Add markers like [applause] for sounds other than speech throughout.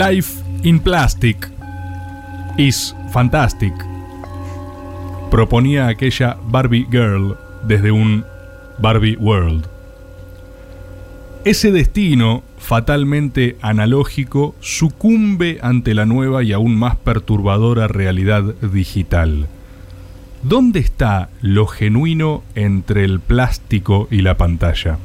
Life in Plastic is fantastic. Proponía aquella Barbie Girl desde un Barbie World. Ese destino, fatalmente analógico, sucumbe ante la nueva y aún más perturbadora realidad digital. ¿Dónde está lo genuino entre el plástico y la pantalla?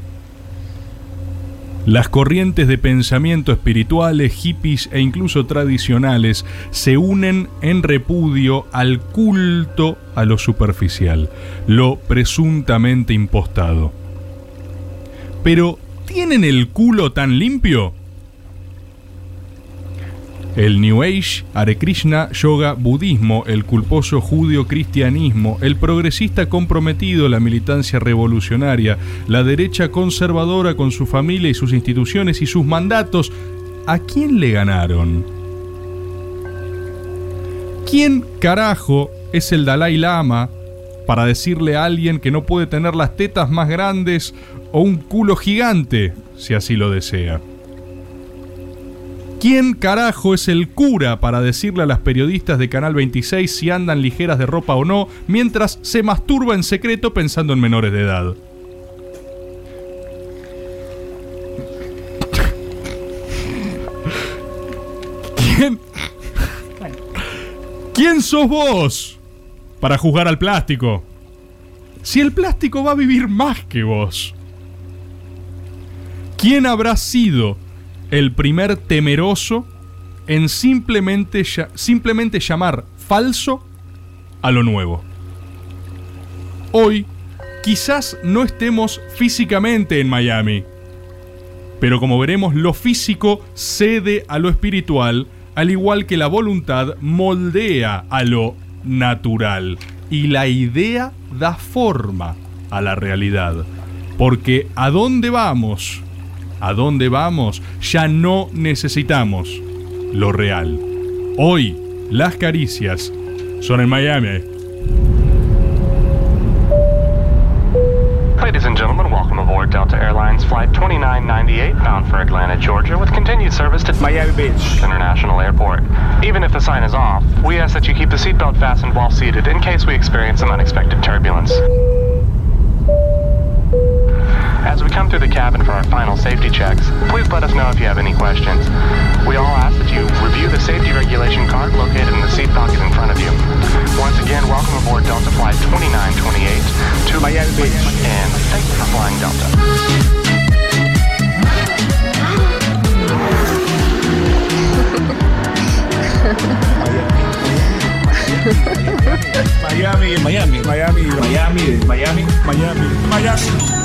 Las corrientes de pensamiento espirituales, hippies e incluso tradicionales se unen en repudio al culto a lo superficial, lo presuntamente impostado. Pero, ¿tienen el culo tan limpio? El New Age, Hare Krishna, yoga, budismo, el culposo judio-cristianismo, el progresista comprometido, la militancia revolucionaria, la derecha conservadora con su familia y sus instituciones y sus mandatos, ¿a quién le ganaron? ¿Quién carajo es el Dalai Lama para decirle a alguien que no puede tener las tetas más grandes o un culo gigante, si así lo desea? ¿Quién carajo es el cura para decirle a las periodistas de Canal 26 si andan ligeras de ropa o no, mientras se masturba en secreto pensando en menores de edad? ¿Quién? ¿Quién sos vos para juzgar al plástico? Si el plástico va a vivir más que vos. ¿Quién habrá sido el primer temeroso en simplemente, simplemente llamar falso a lo nuevo. Hoy, quizás no estemos físicamente en Miami, pero como veremos, lo físico cede a lo espiritual, al igual que la voluntad moldea a lo natural, y la idea da forma a la realidad. Porque ¿a dónde vamos? ¿A dónde vamos? Ya no necesitamos lo real. Hoy, las caricias son en Miami. Ladies and gentlemen, welcome aboard Delta Airlines Flight 2998 bound for Atlanta, Georgia, with continued service to Miami Beach International Airport. Even if the sign is off, we ask that you keep the seatbelt fastened while seated in case we experience some unexpected turbulence. As we come through the cabin for our final safety checks, please let us know if you have any questions. We all ask that you review the safety regulation card located in the seat pocket in front of you. Once again, welcome aboard Delta Flight 2928 to Miami Beach, and thank you for flying Delta. Miami, Miami, Miami, Miami, Miami, Miami, Miami.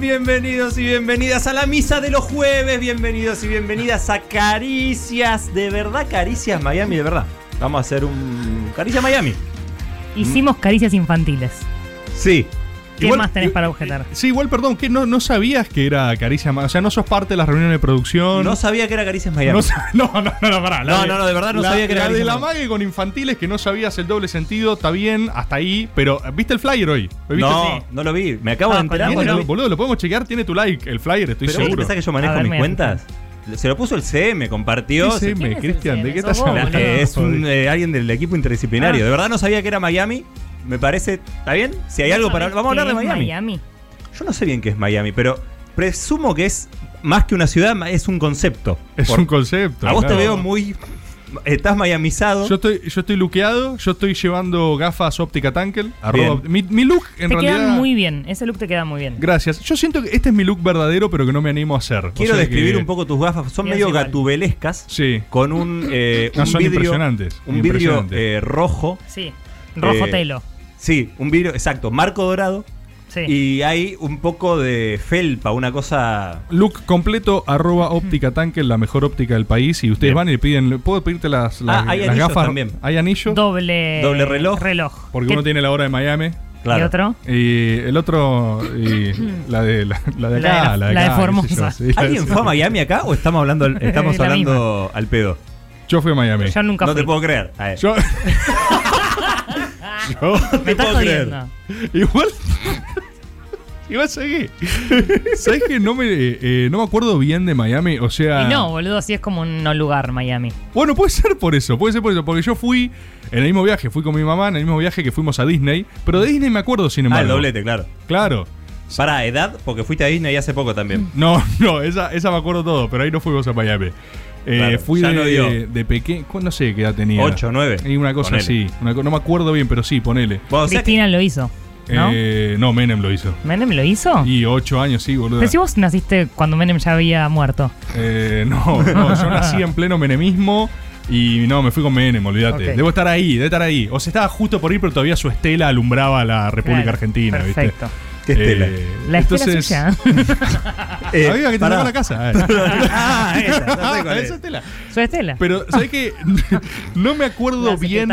Bienvenidos y bienvenidas a la misa de los jueves, bienvenidos y bienvenidas a Caricias, de verdad, Caricias Miami, de verdad. Vamos a hacer un Caricia Miami. Hicimos caricias infantiles. Sí. ¿Qué Igual- más tenés i- para objetar? Sí, igual, perdón, que no, no sabías que era Caricia Ma- O sea, no sos parte de las reuniones de producción. No sabía que era Caricias Miami. [laughs] No, no, no, no, pará. No, no, no, de verdad no la- sabía que era La de la Miami. mague con infantiles que no sabías el doble sentido, está bien, hasta ahí. Pero, ¿viste el flyer hoy? ¿Lo viste? No, no lo vi. Me acabo Ah, de enterar. Lo- boludo, lo podemos chequear, tiene tu like, el flyer, estoy Pero seguro. pensás que yo manejo ver, mis cuentas? Se lo puso el CM, compartió. Sí, ¿Quién me, es el Cristian, ¿de CM? qué ¿Sos estás hablando? es un, eh, alguien del equipo interdisciplinario. Ah. De verdad no sabía que era Miami. Me parece. ¿Está bien? Si hay algo para. ¿Sabés Vamos a hablar de qué es Miami. Miami. Yo no sé bien qué es Miami, pero presumo que es más que una ciudad, es un concepto. Es Por- un concepto. A vos te veo muy. Estás miamizado. Yo estoy, yo estoy luqueado, yo estoy llevando gafas óptica Tankel. arroba- mi, mi look, en te realidad. quedan muy bien. Ese look te queda muy bien. Gracias. Yo siento que este es mi look verdadero, pero que no me animo a hacer. O Quiero sea describir que- un poco tus gafas. Son medio igual. gatubelescas. Sí. Con un, eh, No, un son vidrio. impresionantes, Un vidrio eh, rojo. Sí. Rojo Eh, telo. Sí, un vidrio, exacto. Marco dorado. Sí. y hay un poco de felpa, una cosa. Look completo, arroba óptica tanque, la mejor óptica del país. Y ustedes Bien. van y le piden, ¿puedo pedirte las, las, Ah, hay las anillos gafas? también. ¿Hay anillo? Doble, Doble reloj. reloj. Porque ¿Qué- uno tiene la hora de Miami. ¿Y otro? Y el otro, y [coughs] la de, la, la de La de acá, la- de, la acá, Formosa. yo, sí, ¿Alguien fue a Miami acá o estamos hablando, [laughs] estamos La hablando al pedo? Yo fui a Miami. Yo nunca No fui. te puedo creer. A ver. Yo, [laughs] [laughs] Me estás jodiendo. igual. [laughs] igual seguí. ¿Sabes que no me, eh, no me acuerdo bien de Miami? O sea. Y no, boludo, así es como un no lugar Miami. Bueno, puede ser por eso, puede ser por eso. Porque yo fui en el mismo viaje, fui con mi mamá en el mismo viaje que fuimos a Disney. Pero de Disney me acuerdo, sin Ah, el embargo. doblete, claro. Claro. Para edad, porque fuiste a Disney hace poco también. No, no, esa, esa me acuerdo todo, pero ahí no fuimos a Miami. Eh, Claro, fui de, no de pequeño, no sé qué edad tenía. Ocho, nueve. Y una cosa Ponele. así. una no me acuerdo bien, pero sí, ponele. Bueno, o sea que- Cristina lo hizo, ¿no? Eh, no, Menem lo hizo. ¿Menem lo hizo? Y ocho años, sí, boludo. Pero si vos naciste cuando Menem ya había muerto. Eh, no, no, yo nací [laughs] en pleno menemismo y no, me fui con Menem, olvídate. Debo estar ahí, debe estar ahí. O sea, estaba justo por ir, pero todavía su estela alumbraba la República Claro, Argentina, Perfecto. ¿Qué estela? Eh, La estela entonces, suya. [laughs] Eh, Amiga, que te la casa. eh. [laughs] Ah, esa, ya sé cuál es. Esa estela. Estela. Pero, ¿sabes qué? [laughs] No me acuerdo bien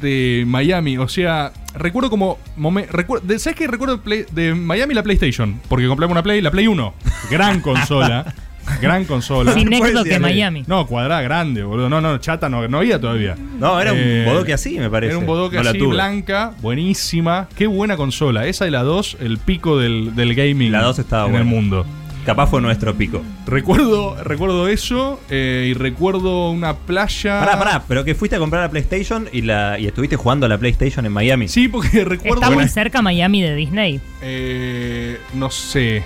de Miami. O sea, recuerdo como. momen- recuer- de- ¿Sabes qué? Recuerdo de, Play- de Miami la PlayStation. Porque compramos una Play, la Play 1. Gran consola. Gran consola. Sin éxito que. Miami. No, cuadrada grande, boludo. No, no, chata no, no había todavía. No, era un Eh, bodoque así, me parece. Era un bodoque No así, blanca, buenísima. Qué buena consola. Esa de la 2, el pico del, del gaming La 2 estaba en buena. el mundo. Capaz fue nuestro pico. Recuerdo, recuerdo eso eh, y recuerdo una playa. Pará, pará, pero que fuiste a comprar la PlayStation y, la, y estuviste jugando a la PlayStation en Miami. Sí, porque recuerdo. ¿Está muy cerca Miami de Disney? Eh, no sé.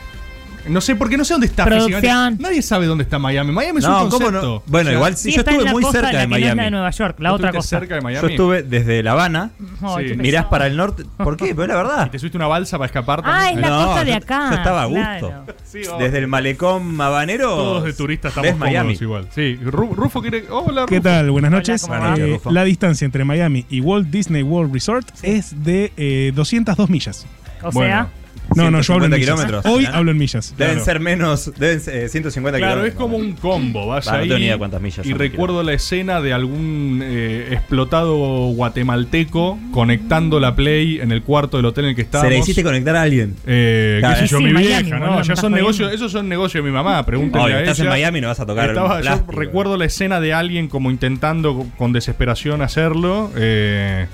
No sé, porque no sé dónde está Producción. físicamente. Nadie sabe dónde está Miami. Miami es No, un ¿cómo concepto. no? Bueno, O sea, igual sí, yo estuve la muy costa, cerca la de que no es la Miami. de Nueva York, la ¿tú otra cosa. cerca de Miami. Yo estuve desde La Habana, Sí. qué mirás para el norte. ¿Por qué? Pero la verdad. ¿Y te subiste una balsa para escapar Ah, es la No, costa de yo- acá. yo estaba a gusto. claro. [laughs] Sí, obvio. Desde el malecón habanero. Todos de turistas estamos ves Miami. igual. Sí, Ru- Rufo quiere. Hola, ¿Qué Rufo. tal? Buenas noches. ¿cómo? Eh, Rufo. la distancia entre Miami y Walt Disney World Resort es de eh, 202 millas. O Bueno. sea, No, no, yo hablo en 150 millas. kilómetros. Hoy hablo en millas. Deben Claro. ser menos, deben ser eh, 150 Claro, es kilómetros. como un combo. Vas Va, no ahí tengo ni idea cuántas millas y recuerdo la escena de algún eh, explotado guatemalteco conectando la Play en el cuarto del hotel en el que estábamos. Se le hiciste conectar a alguien. Eh, Claro, qué sé yo, sí, mi Miami, vieja, ¿no? Ya son negocios, esos son negocios de mi mamá, pregúntenle Oye, a estás ella. en Miami no vas a tocar Estaba- yo plástico. recuerdo la escena de alguien como intentando con desesperación hacerlo. eh,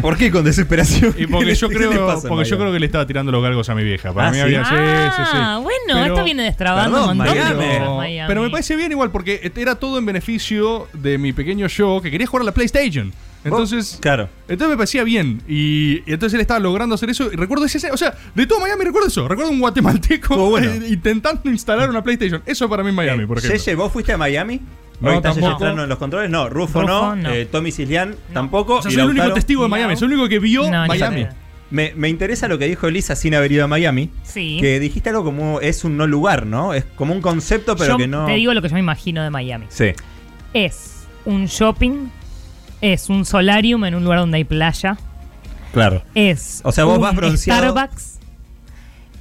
¿Por qué con desesperación? y porque yo ¿Qué le creo, porque yo creo que le estaba tirando los galgos a mi vieja. Para Ah, mí ¿sí? había sí, sí, sí. Ah, bueno, Pero- esto viene destrabando Perdón, un montón de Miami. cosas, pero, Miami. pero me parece bien igual porque era todo en beneficio de mi pequeño yo que quería jugar a la PlayStation. Entonces, Claro. entonces me parecía bien. Y, y entonces él estaba logrando hacer eso. Y recuerdo ese. O sea, de todo Miami recuerdo eso. Recuerdo un guatemalteco bueno. [laughs] intentando instalar una PlayStation. Eso para mí es Miami, Eh, por ejemplo. ¿vos fuiste a Miami? No, Hoy en los controles. No, Rufo, Rufo no. no. eh, Tommy Cislián tampoco. O sea, y soy el único Lautaro- testigo de No. Miami. Soy el único que vio No, ni Miami. Me, me interesa lo que dijo Elisa sin haber ido a Miami. Sí. Que dijiste algo como es un no lugar, ¿no? Es como un concepto, pero Yo que no. te digo lo que yo me imagino de Miami. Sí. Es un shopping, es un solarium en un lugar donde hay playa, Claro. es O sea, vos un vas bronceado. Starbucks,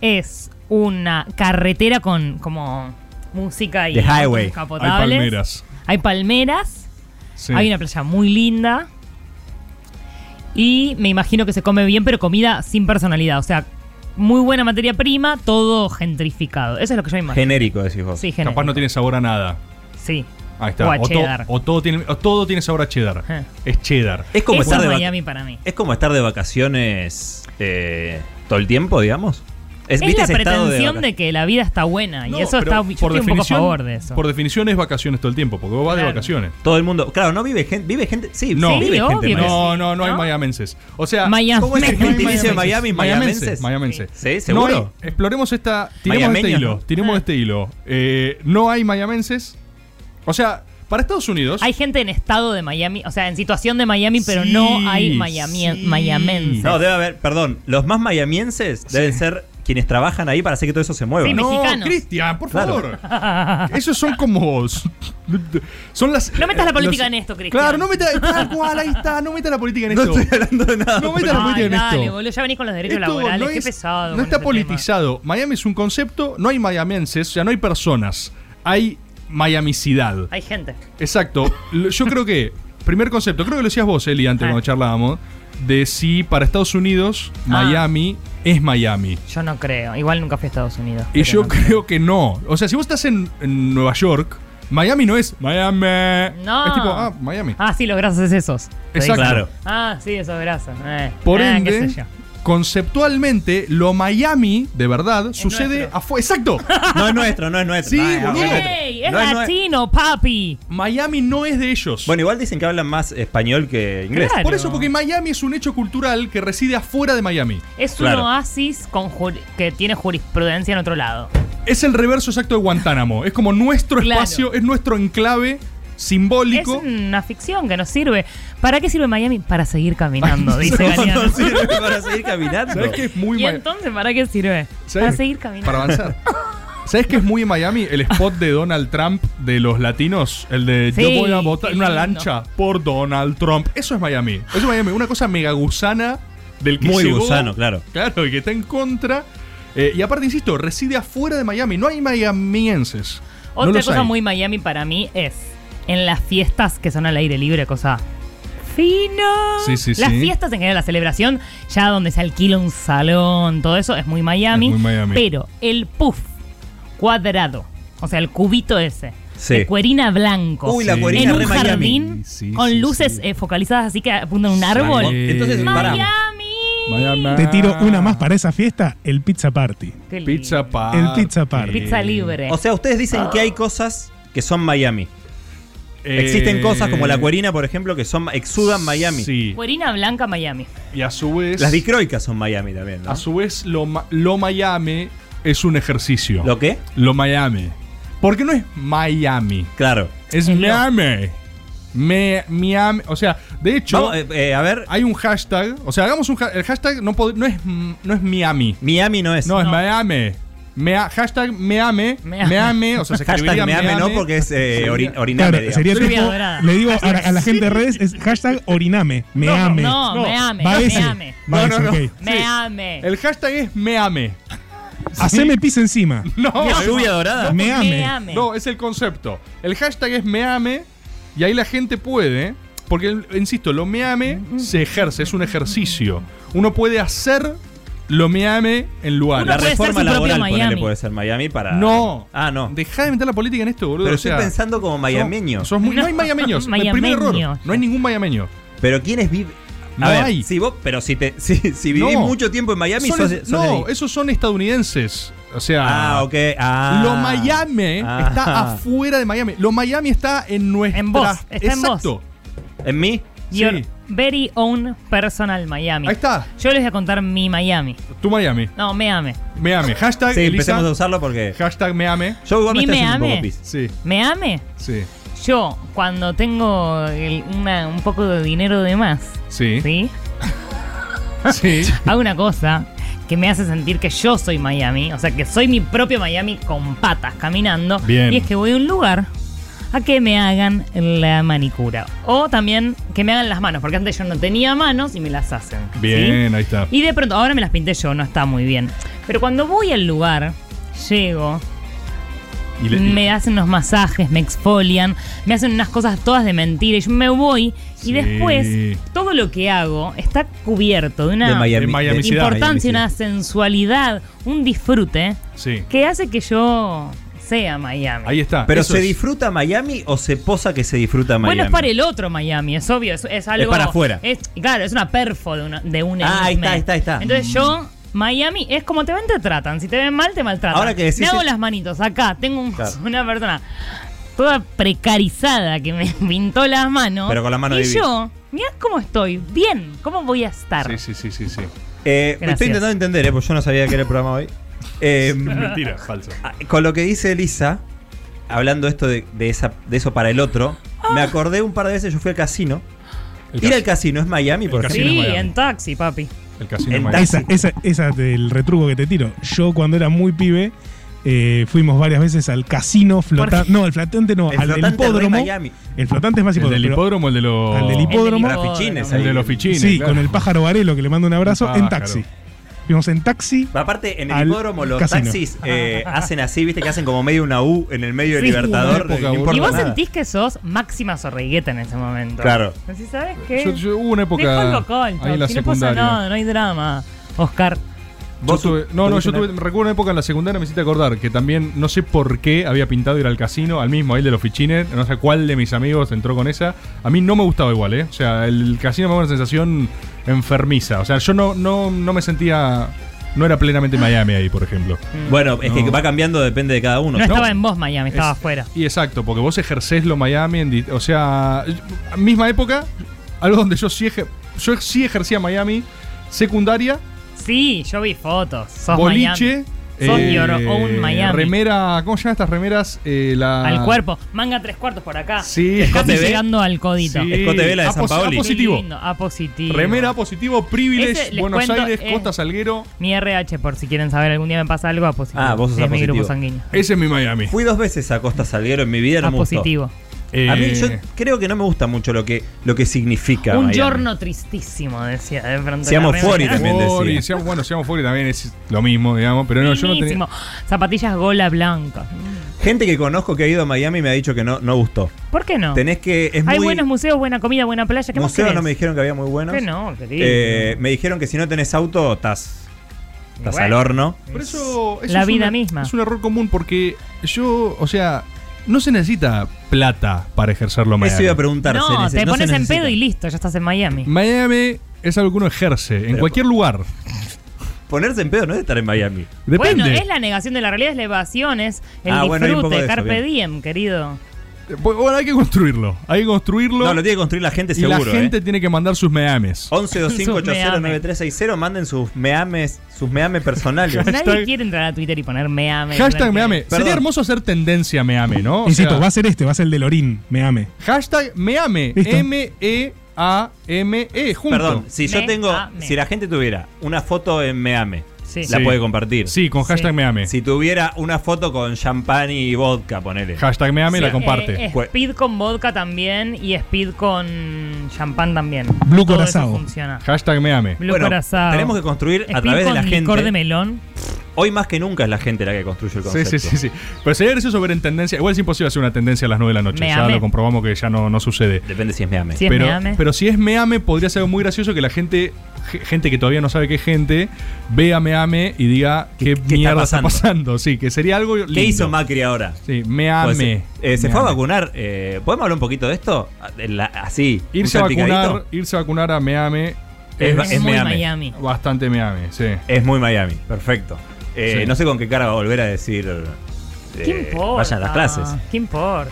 es una carretera con como música y The highway. Hay palmeras. Hay palmeras, Sí. hay una playa muy linda. Y me imagino que se come bien, pero comida sin personalidad. O sea, muy buena materia prima, todo gentrificado. Eso es lo que yo me imagino. Genérico, decís vos. Sí, Capaz genérico. no tiene sabor a nada. Sí. Ahí está. O a to- cheddar. o todo, tiene, o todo tiene sabor a cheddar. Eh. Es cheddar. Es como, Eso estar es de vac- Miami para mí. es como estar de vacaciones eh, todo el tiempo, digamos. Es ¿viste la pretensión vaca- de, que la vida está buena. No, y eso está. Yo estoy un poco a favor de eso. Por definición es vacaciones todo el tiempo, porque vos vas de Claro. vacaciones. Todo el mundo. Claro, no vive gente. Vive gente. Sí, No. sí, vive gente. No, no, no hay mayamenses. O sea, Miami. ¿Cómo es el gentilicio de Miami? Mayamenses. Mayamenses. Sí, seguro. No hay- exploremos esta. Tiremos este hilo. ¿no? Tiremos Ah. este hilo. Eh, no hay mayamenses. O sea, para Estados Unidos. Hay gente en estado de Miami, o sea, en situación de Miami, pero Sí, no hay Miami, sí. mayamenses. No, debe haber. Perdón, los más mayamienses deben ser quienes trabajan ahí para hacer que todo eso se mueva. Sí, No. Cristian, por Claro. favor. Esos son como. Son las. No metas la política los- en esto, Cristian. Claro, no metas. Tal cual, ahí está. No metas la política en No esto. estoy hablando de nada. No metas la política en dale, esto. boludo, ya venís con los derechos Esto laborales. no Qué es- pesado. No está ese tema. politizado. Miami es un concepto, no hay mayamenses, o sea, no hay personas. Hay mayamicidad. Hay gente. Exacto. Yo creo que, primer concepto, creo que lo decías vos, Eli, antes Ah. cuando charlábamos, de si para Estados Unidos Miami es Miami. Yo no creo. Igual nunca fui a Estados Unidos. Y yo no creo que no. O sea, si vos estás en, en Nueva York, Miami no es Miami. No. Es tipo, ah, Miami. Ah, sí, los grasos es esos. Exacto. Claro. Ah, sí, esos grasos. Eh. Por Ah, ende, qué sé yo. Conceptualmente, lo Miami, de verdad, sucede nuestro. afuera. Exacto. [laughs] No es nuestro, no es nuestro. Sí, no es- no es. Es No es latino, papi. Miami no es de ellos. Bueno, igual dicen que hablan más español que inglés. Claro. Por eso, porque Miami es un hecho cultural que reside afuera de Miami. Es Claro. un oasis con que tiene jurisprudencia en otro lado. Es el reverso exacto de Guantánamo. Es como nuestro Claro. espacio, es nuestro enclave Es simbólico. una ficción que nos sirve. ¿Para qué sirve Miami? Para seguir caminando, dice No, Galeano. no sirve [laughs] para seguir caminando. ¿Sabes qué es muy ¿Y entonces para qué sirve? ¿Sabes? Para seguir caminando. Para avanzar. [laughs] ¿Sabes qué es muy en Miami? El spot de Donald Trump de los latinos. El de Sí, yo voy a votar en una lancha por Donald Trump. Eso es Miami. Eso es Miami. Una cosa mega gusana del que Muy llegó, gusano, claro. Claro, y que está en contra. Eh, y aparte, insisto, reside afuera de Miami. No hay miamienses. No Otra cosa hay. muy Miami para mí es en las fiestas que son al aire libre, cosa fino. Sí, sí, las sí. fiestas en general, la celebración, ya donde se alquila un salón, todo eso es muy Miami. Es muy Miami. Pero el puff cuadrado, o sea, el cubito ese, Sí. de cuerina blanco. Uy, la Sí. cuerina en un re jardín Sí, sí, con sí, luces sí. eh, focalizadas así que apuntan a un árbol. Entonces. Miami. Miami. Te tiro una más para esa fiesta, el Pizza Party. Pizza party. El pizza party. Pizza libre. O sea, ustedes dicen que hay cosas que son Miami. Eh, Existen cosas como la cuerina, por ejemplo, que son exudan Miami. Sí. Cuerina blanca Miami. Y a su vez. Las dicroicas son Miami también, ¿no? A su vez, lo, lo Miami es un ejercicio. ¿Lo qué? Lo Miami. Porque no es Miami. Claro. Es Es lo- Miami. Me, Miami. O sea, de hecho, Vamos, eh, eh, a ver, hay un hashtag. O sea, hagamos un ha- El hashtag no, pod- no, es, no es Miami. Miami no es. No, es No. Miami. Mea- hashtag Meame. Meame. Meame. O sea, se Hashtag escribiría meame no Meame. porque es eh, ori- oriname, Claro, sería tipo, le digo a, la- a la gente de redes, es hashtag oriname, me No, ame. No, me ame, Va me ese, ame. va No, ese, no, no. El hashtag es Meame. Haceme pis encima. [laughs] No, ¿Es lluvia dorada? Me ame. Me ame. No, es el concepto. El hashtag es meame y ahí la gente puede, porque, insisto, lo meame se ejerce, es un ejercicio. Uno puede hacer lo meame en Uno lugares. La puede ser reforma su propio laboral ponele, Miami. puede ser Miami para. No. Ah, no. Deja de meter la política en esto, boludo. Pero o sea, estoy pensando como miameño. sos- sos muy- no. hay miameños. El primer error. No hay ningún miameño. Pero ¿quiénes viven? No hay. Si vos, pero si te, si, si vivís No. mucho tiempo en Miami, Son sos, es- sos de no, ahí. esos son estadounidenses. O sea, Ah, ok. Ah. Lo Miami Ah. está afuera de Miami. Lo Miami está en nuestra. En vos, está en vos. Exacto. ¿En mí? Your Sí. Very own personal Miami. Ahí está. Yo les voy a contar mi Miami. Tu Miami. No, me ame. Meame. Hashtag Sí, Elisa. empecemos a usarlo porque. Hashtag meame. Yo igual me Mi un poco pis. Sí, ¿Me ame? sí, Yo, cuando tengo el- una- un poco de dinero de más, sí. ¿sí? [laughs] Sí. Hago una cosa que me hace sentir que yo soy Miami, o sea, que soy mi propio Miami con patas caminando. Bien. Y es que voy a un lugar a que me hagan la manicura. O también que me hagan las manos, porque antes yo no tenía manos y me las hacen. ¿sí? Bien, ahí está. Y de pronto, ahora me las pinté yo, no está muy bien. Pero cuando voy al lugar, llego, Y le- y- me hacen unos masajes, me exfolian, me hacen unas cosas todas de mentira y yo me voy Sí. y después todo lo que hago está cubierto de una De Miami. de Miami importancia, una sensualidad, un disfrute Sí. que hace que yo sea Miami. Ahí está. ¿Pero Eso se es. disfruta Miami o se posa que se disfruta Miami? Bueno, es para el otro Miami, es obvio, es, es algo... para afuera. es- claro, es una perfo de, una, de un Ah, ahí está, ahí está, ahí está. Entonces yo, Miami, es como te ven, te tratan. Si te ven mal, te maltratan. Ahora que decís Me hago es- las manitos acá, tengo un- Claro. [laughs] una persona toda precarizada que me [laughs] pintó las manos. Pero con las manos Y yo, mirá cómo estoy, bien, cómo voy a estar. Sí, sí, sí, sí, sí. Eh, me estoy intentando entender, eh, porque yo no sabía que era el programa hoy. Eh, [laughs] Mentira, falso. Ah, Con lo que dice Elisa, hablando esto de, de esa, de eso para el otro, me acordé un par de veces, yo fui al casino El Ir cas- al casino es Miami, por El ejemplo. casino Sí, en Miami. en taxi, papi. El casino En de Miami. taxi. Esa, esa, esa del retruco que te tiro. Yo cuando era muy pibe, eh, fuimos varias veces al casino flotante. No, el flotante no, El al del flotante de hipódromo. Miami. El flotante es más El hipódromo. del pero- hipódromo, el de los. Al del hipódromo. El del Para fichines. El de los fichines. Sí, claro. con el pájaro Varelo que le mando un abrazo en taxi. Fuimos en taxi. Aparte, en el hipódromo los casino. taxis eh, [laughs] hacen así, viste, que hacen como medio una U en el medio del Sí. Libertador. Época, no boludo. importa Y vos nada. sentís que sos máxima zorrigueta en ese momento. Claro. Así, ¿sabes qué? Yo, yo- hubo una época. Dejalo el ahí en la taxi, no pasa secundaria. nada, no hay drama. Oscar. Yo Vos tuve- no, no, yo tuve, recuerdo una época en la secundaria, me hiciste acordar, que también no sé por qué había pintado ir al casino, al mismo, ahí de los fichines, no sé cuál de mis amigos entró con esa. A mí no me gustaba igual, ¿eh? O sea, el casino me daba una sensación enfermiza. O sea, yo no, no, no me sentía. No era plenamente Miami ahí, por ejemplo. Bueno, es que va cambiando, depende de cada uno. No, No. estaba en vos, Miami, estaba Es- afuera. Y exacto, porque vos ejercés lo Miami, en o sea, misma época, algo donde yo sí, ejer- yo sí ejercía Miami, secundaria, Sí, yo vi fotos. Sos boliche, Sos your own Miami. remera, ¿cómo se llaman estas remeras? Eh, la. Al cuerpo. Manga tres cuartos por acá. Sí, Escote B. llegando al codito. Sí. Escote Vela de A San a Paoli. pos- positivo. Lindo, A positivo. Remera A positivo, Privilege, Ese, Buenos cuento, Aires, es- Costa Salguero. Mi RH, por si quieren saber algún día me pasa algo, a positivo. Ah, vos sos es A mi grupo positivo. sanguíneo. Ese es mi Miami. Fui dos veces a Costa Salguero en mi vida, no A me gustó. A mí Eh, yo creo que no me gusta mucho lo que, lo que significa Un Miami. giorno tristísimo, decía de pronto. Siamo la fuori también Fori, decía. seamos- bueno, seamos Fori también es lo mismo, digamos, pero no, yo no tenía. Zapatillas gola blanca. Gente que conozco que ha ido a Miami me ha dicho que no, no gustó. ¿Por qué no? Tenés que. Es Hay muy, buenos museos, buena comida, buena playa. ¿Qué museos no me dijeron que había muy buenos. ¿Qué no, querido? Eh, me dijeron que si no tenés auto, estás. Estás Bueno. al horno. Por eso, eso La es vida una- misma. Es un error común porque yo, o sea, no se necesita plata para ejercerlo en Eso Miami. iba a preguntar. no, se te pones en pedo y listo, ya estás en Miami. Miami es algo que uno ejerce en Pero- cualquier lugar. Ponerse en pedo no es estar en Miami. Depende. Bueno, es la negación de la realidad, es la evasión, es el Ah, bueno, disfrute, de eso, carpe bien. diem, querido. Bueno, hay que construirlo. Hay que construirlo. No, lo tiene que construir la gente y seguro. la gente ¿eh? tiene que mandar sus meames. 1125809360, manden sus meames, sus meames personales. Hashtag- Nadie quiere entrar a Twitter y poner meame. Hashtag meame. Perdón. Sería hermoso hacer tendencia meame, ¿no? O Insisto, sea, va a ser este, va a ser el de Lorín, me ame. Hashtag meame. Listo. M-E-A-M-E. Junto. Perdón, si yo Me tengo, ame. si la gente tuviera una foto en Meame, Sí. la Sí. puede compartir. Sí, con hashtag Sí. meame. Si tuviera una foto con champán y vodka, ponele. Hashtag meame Sí, la comparte. eh, speed con vodka también y speed con champán también. Blue Todo Curazao. eso funciona. Hashtag meame. Blue Bueno, Curazao. tenemos que construir a Speed través de con la licor gente. de melón. Hoy más que nunca es la gente la que construye el Sí, concepto. sí, sí, sí. Pero sería gracioso ver en tendencia. Igual es imposible hacer una tendencia a las 9 de la noche. Me ya lo comprobamos que ya no, no sucede. Depende si es Meame. Si es pero, meame. pero si es meame, podría ser muy gracioso que la gente, ge- gente que todavía no sabe qué es gente, vea meame y diga qué, ¿Qué- está mierda está pasando? Sí, que sería algo lindo. ¿Qué hizo Macri ahora? Sí, Pues, meame. eh, se fue a Meame. vacunar. eh, ¿Podemos hablar un poquito de esto? La- así. Irse a vacunar, irse a vacunar a meame Es- Es, es muy Miami. Miami. bastante meame, sí. Es muy Miami. Perfecto. Eh, Sí. No sé con qué cara va a volver a decir. ¿Qué eh, importa? Vayan a las clases. ¿Qué importa?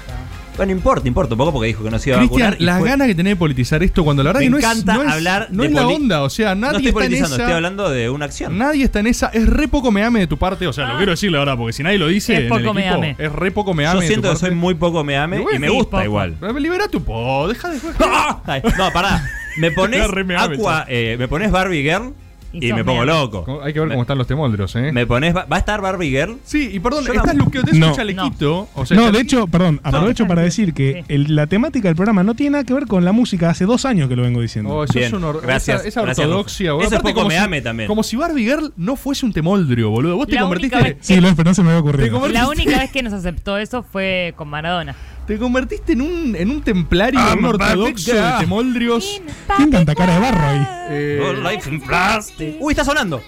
Bueno, importa, importa un poco porque dijo que no se iba a Cristian, vacunar. las fue- ganas que tenés de politizar esto cuando la verdad Me que no encanta es, no es, hablar no de es la onda, o sea, No nadie estoy está en politizando, esa. estoy hablando de una acción. Nadie está en esa. Es re poco meame de tu parte. O sea, lo quiero decirle ahora, porque si nadie lo dice. Es en el poco equipo, meame. Es re poco meame. Yo de siento tu que soy muy poco meame Y y, me gusta poco. igual. Libera tu po, deja de [laughs] Ay, no, pará. Me [laughs] pones Aqua, eh, me pones Barbie Girl Y me pongo loco. Hay que ver Me- cómo están los temoldros, ¿eh? Me pones. ¿Va a estar Barbie Girl? Sí, y perdón, Yo no- estás luqueo, te No. un chalequito. O sea, No, de hecho, perdón, aprovecho No. para decir que el- la temática del programa no tiene nada que ver con la música. Hace dos años que lo vengo diciendo. Oh, eso Bien, es un or- gracias, esa, esa ortodoxia, boludo. Eso es poco si- meame también. Como si Barbie Girl no fuese un temoldrio, boludo. Vos te La convertiste. sí, lo- pero no se me había ocurrido. convertiste, La única vez que nos aceptó eso fue con Maradona. Te convertiste en un, en un templario, I'm un a Barbie ortodoxo de temoldrios. ¿Quién canta cara de barro ahí? Eh, All life in plastic. Uy, está sonando.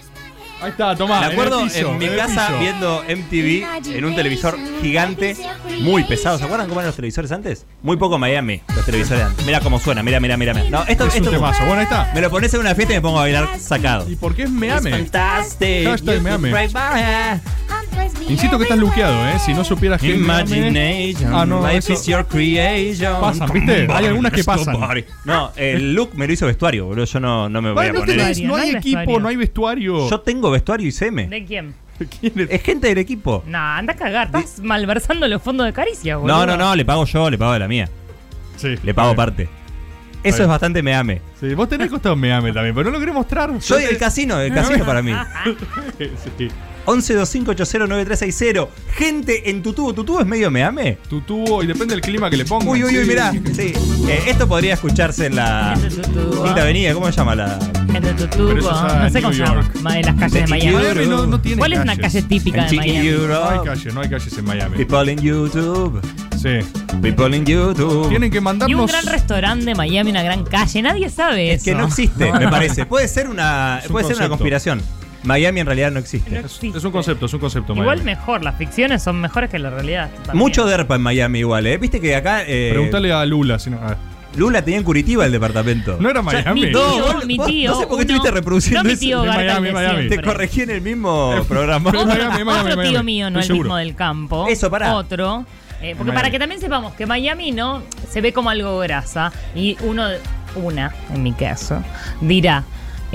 ahí está, tomá. Me acuerdo en, el piso, en mi casa piso. viendo MTV en un televisor gigante, muy pesado. ¿Se acuerdan cómo eran los televisores antes? Muy poco Miami, los televisores antes. Mira cómo suena, mira, mira, mira. No, esto, Es un temazo. Bueno, ahí está. me lo pones en una fiesta y me pongo a bailar sacado. ¿Y por qué es meame? Fantastic. Hashtag meame. Insisto que estás luqueado, ¿eh? Si no supieras que meame- Imagination. Ah, no, Life eso- is your creation. Pasan, ¿viste? Hay algunas que pasan. No, el look me lo hizo vestuario, boludo. Yo no, no me voy a no, poner. tenés- no no hay equipo, vestuario. no hay vestuario. Yo tengo vestuario y seme. ¿De quién? ¿Quién es? Es gente del equipo. No, anda a cagar. Estás malversando los fondos de caricia, boludo. No, no, no, le pago yo, le pago de la mía. Sí. Le pago parte. Eso es bastante me ame. Sí, vos tenés costado Miami también, pero no lo querés mostrar. Soy el casino, el [laughs] casino para mí. [laughs] Sí. 1125809360. Gente en tu tubo. ¿Tu tubo es medio meame? Tu tubo, y depende del clima que le pongas. Uy, uy, uy, mirá. Sí. Eh, esto podría escucharse en la. Quinta Avenida. ¿Cómo se llama la? Gente de tu tubo. No sé New cómo se llama. En las calles de De Miami. Miami no, no tiene ¿Cuál es una calle típica En de Miami? No hay calles, no hay calles en Miami. People in YouTube. Sí. People in YouTube. Tienen que Y un mandarnos. gran restaurante de Miami, una gran calle. Nadie sabe Es eso. que no existe, [laughs] me parece. Puede ser una, un puede ser una conspiración. Miami en realidad no existe. No Es, existe. es un concepto, es un concepto. Igual Miami. mejor, las ficciones son mejores que la realidad. también. Mucho derpa en Miami igual, ¿eh? Viste que acá eh, Pregúntale a Lula. Si no, ah. Lula tenía en Curitiba el departamento. no era O sea, Miami. mi tío, No, mi vos- tío. no sé por qué uno- estuviste reproduciendo no mi eso. tío De Garca, el Miami, de Miami. siempre. Te corregí en el mismo programa. Pero Miami, Miami, Otro Miami. tío mío, no Estoy el seguro. mismo del campo. Eso, pará. Otro. Eh, porque Miami. para que también sepamos que Miami no se ve como algo grasa. Y uno, una, en mi caso, dirá.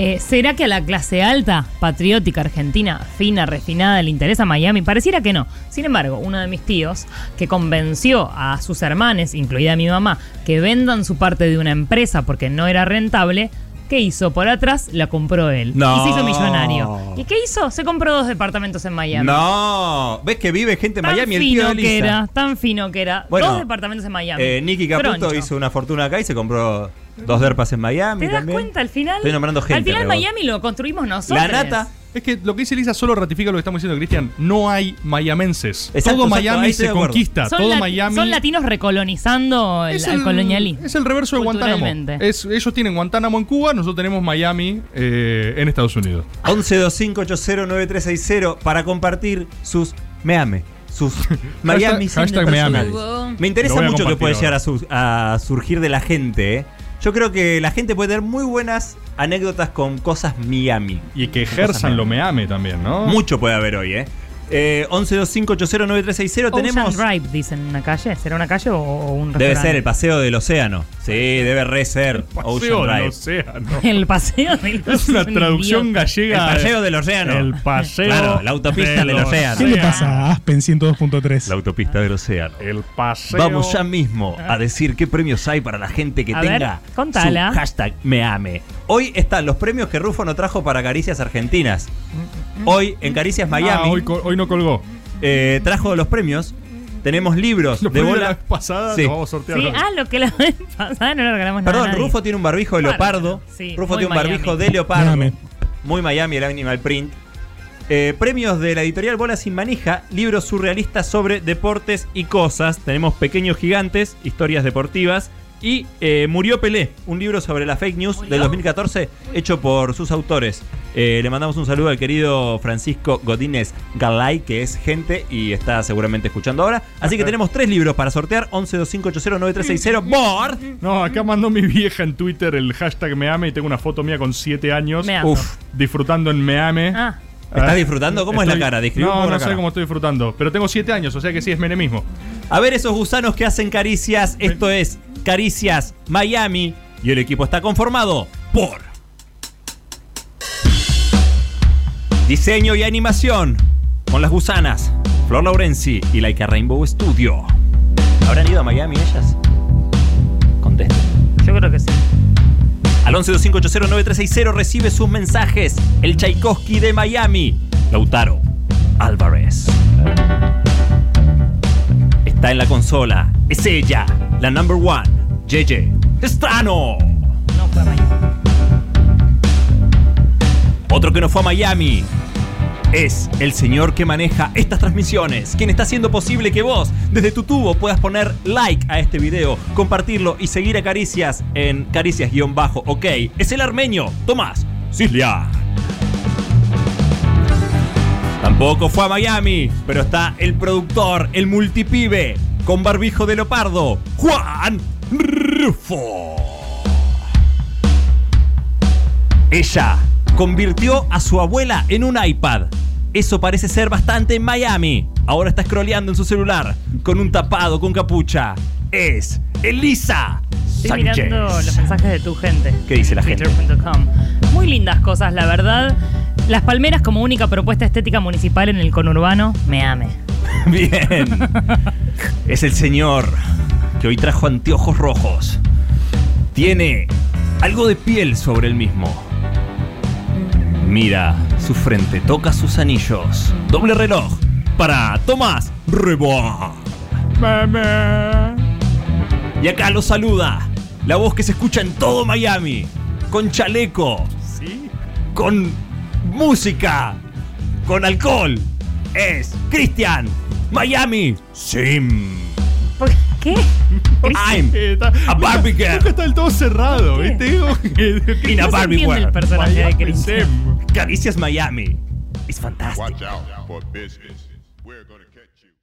Eh, ¿Será que a la clase alta, patriótica, argentina, fina, refinada, le interesa Miami? Pareciera que no. Sin embargo, uno de mis tíos, que convenció a sus hermanes, incluida mi mamá, que vendan su parte de una empresa porque no era rentable, ¿qué hizo? Por atrás la compró él. No. Y se hizo millonario. ¿Y qué hizo? Se compró dos departamentos en Miami. No, ves que vive gente en Tan Miami, el tío fino de que Lisa. era, tan fino que era. Bueno, Dos departamentos en Miami. Eh, Nicky Caputo hizo una fortuna acá y se compró dos derpas en Miami ¿Te das también. cuenta al final? Estoy nombrando gente. Al final. Miami lo construimos nosotros. La nata. Es que lo que dice Lisa solo ratifica lo que estamos diciendo, Cristian. No hay mayamenses. Exacto, todo exacto, Miami ahí estoy se acuerdo. conquista. Son, todo lati- Miami. son latinos recolonizando el, al colonialismo. es el reverso de Guantánamo. Culturalmente. Es, ellos tienen Guantánamo en Cuba, nosotros tenemos Miami eh, en Estados Unidos. 1125809360 para compartir sus meame, sus [laughs] Miami Hashtag- meame. Me interesa Lo voy a mucho que compartir puede ahora. llegar a, su- a surgir de la gente. ¿eh? Yo creo que la gente puede tener muy buenas anécdotas con cosas Miami. Y que ejerzan lo meame también, ¿no? Mucho puede haber hoy, ¿eh? Eh 1125809360 tenemos... Ocean Drive, dicen una calle. ¿Será una calle o, o un Debe ser el paseo del océano. Sí, debe re ser Paseo Ocean del Drive. océano. [laughs] El paseo del Es una traducción El gallega. paseo del océano. El paseo. Claro, la autopista del océano. ¿Qué le pasa a Aspen 102.3? La autopista del océano. El paseo. Vamos ya mismo a decir qué premios hay para la gente que A ver, tenga contala. su hashtag me ame. Hoy están los premios que Rufo no trajo para Caricias Argentinas. Hoy en Caricias Ah, Miami hoy, no colgó. eh, trajo los premios. Tenemos libros Lo de la bola. vez pasada Sí. lo vamos a sortear. Sí, ah, lo que la [laughs] vez pasada no lo regalamos nada. a Perdón. Rufo tiene un barbijo de leopardo. sí, Rufo muy tiene un barbijo Miami. de leopardo. Miami. Muy Miami el Animal Print. Eh, premios de la editorial Bola Sin Manija, libros surrealistas sobre deportes y cosas. Tenemos Pequeños Gigantes, historias deportivas. Y eh, Murió Pelé, un libro sobre la fake news del 2014 hecho por sus autores. Eh, le mandamos un saludo al querido Francisco Godínez Galay, que es gente y está seguramente escuchando ahora. Así que tenemos tres libros para sortear: 1125809360 ¡Bord! No, acá mandó mi vieja en Twitter el hashtag meame y tengo una foto mía con 7 años. Uf, Disfrutando en meame. Ah, ¿Estás disfrutando? ¿Cómo es la cara? No, no sé cómo estoy disfrutando. Pero tengo 7 años, o sea que sí es menemismo. A ver esos gusanos que hacen caricias. Esto es Caricias Miami. Y el equipo está conformado por Diseño y animación con las gusanas Flor Laurenzi y Laika Rainbow Studio. ¿Habrán ido a Miami ellas? Contesten. yo creo que sí. Al 1125809360 recibe sus mensajes. El Tchaikovsky de Miami. Lautaro Álvarez. Está en la consola. Es ella, la number one. JJ Estrano. No fue a Miami. Otro que no fue a Miami. Es el señor que maneja estas transmisiones, quien está haciendo posible que vos, desde tu tubo, puedas poner like a este video, compartirlo y seguir a Caricias en caricias-ok. Es el armenio, Tomás Cislia. Tampoco fue a Miami, pero está el productor, el multipibe, con barbijo de leopardo, Juan Rufo. Ella convirtió a su abuela en un iPad. Eso parece ser bastante en Miami. Ahora está scrolleando en su celular con un tapado con capucha. Es Elisa Estoy Sánchez. mirando los mensajes de tu gente. ¿Qué dice la gente? Twitter.com. Muy lindas cosas, la verdad. Las palmeras como única propuesta estética municipal en el conurbano, me ame. [laughs] Bien. Es el señor que hoy trajo anteojos rojos. Tiene algo de piel sobre el mismo. Mira su frente, toca sus anillos. Doble reloj para Tomás Reboa. Y acá lo saluda la voz que se escucha en todo Miami, con chaleco, con música, con alcohol. Es Cristian Miami Sim. ¿Por qué? I'm [laughs] a Barbie girl. Nunca está del todo cerrado, ¿Por qué? ¿viste? [laughs] In a Barbie entiende el world. personaje de Cristian. Caricias Miami. Es fantástico. Watch out for business. We're gonna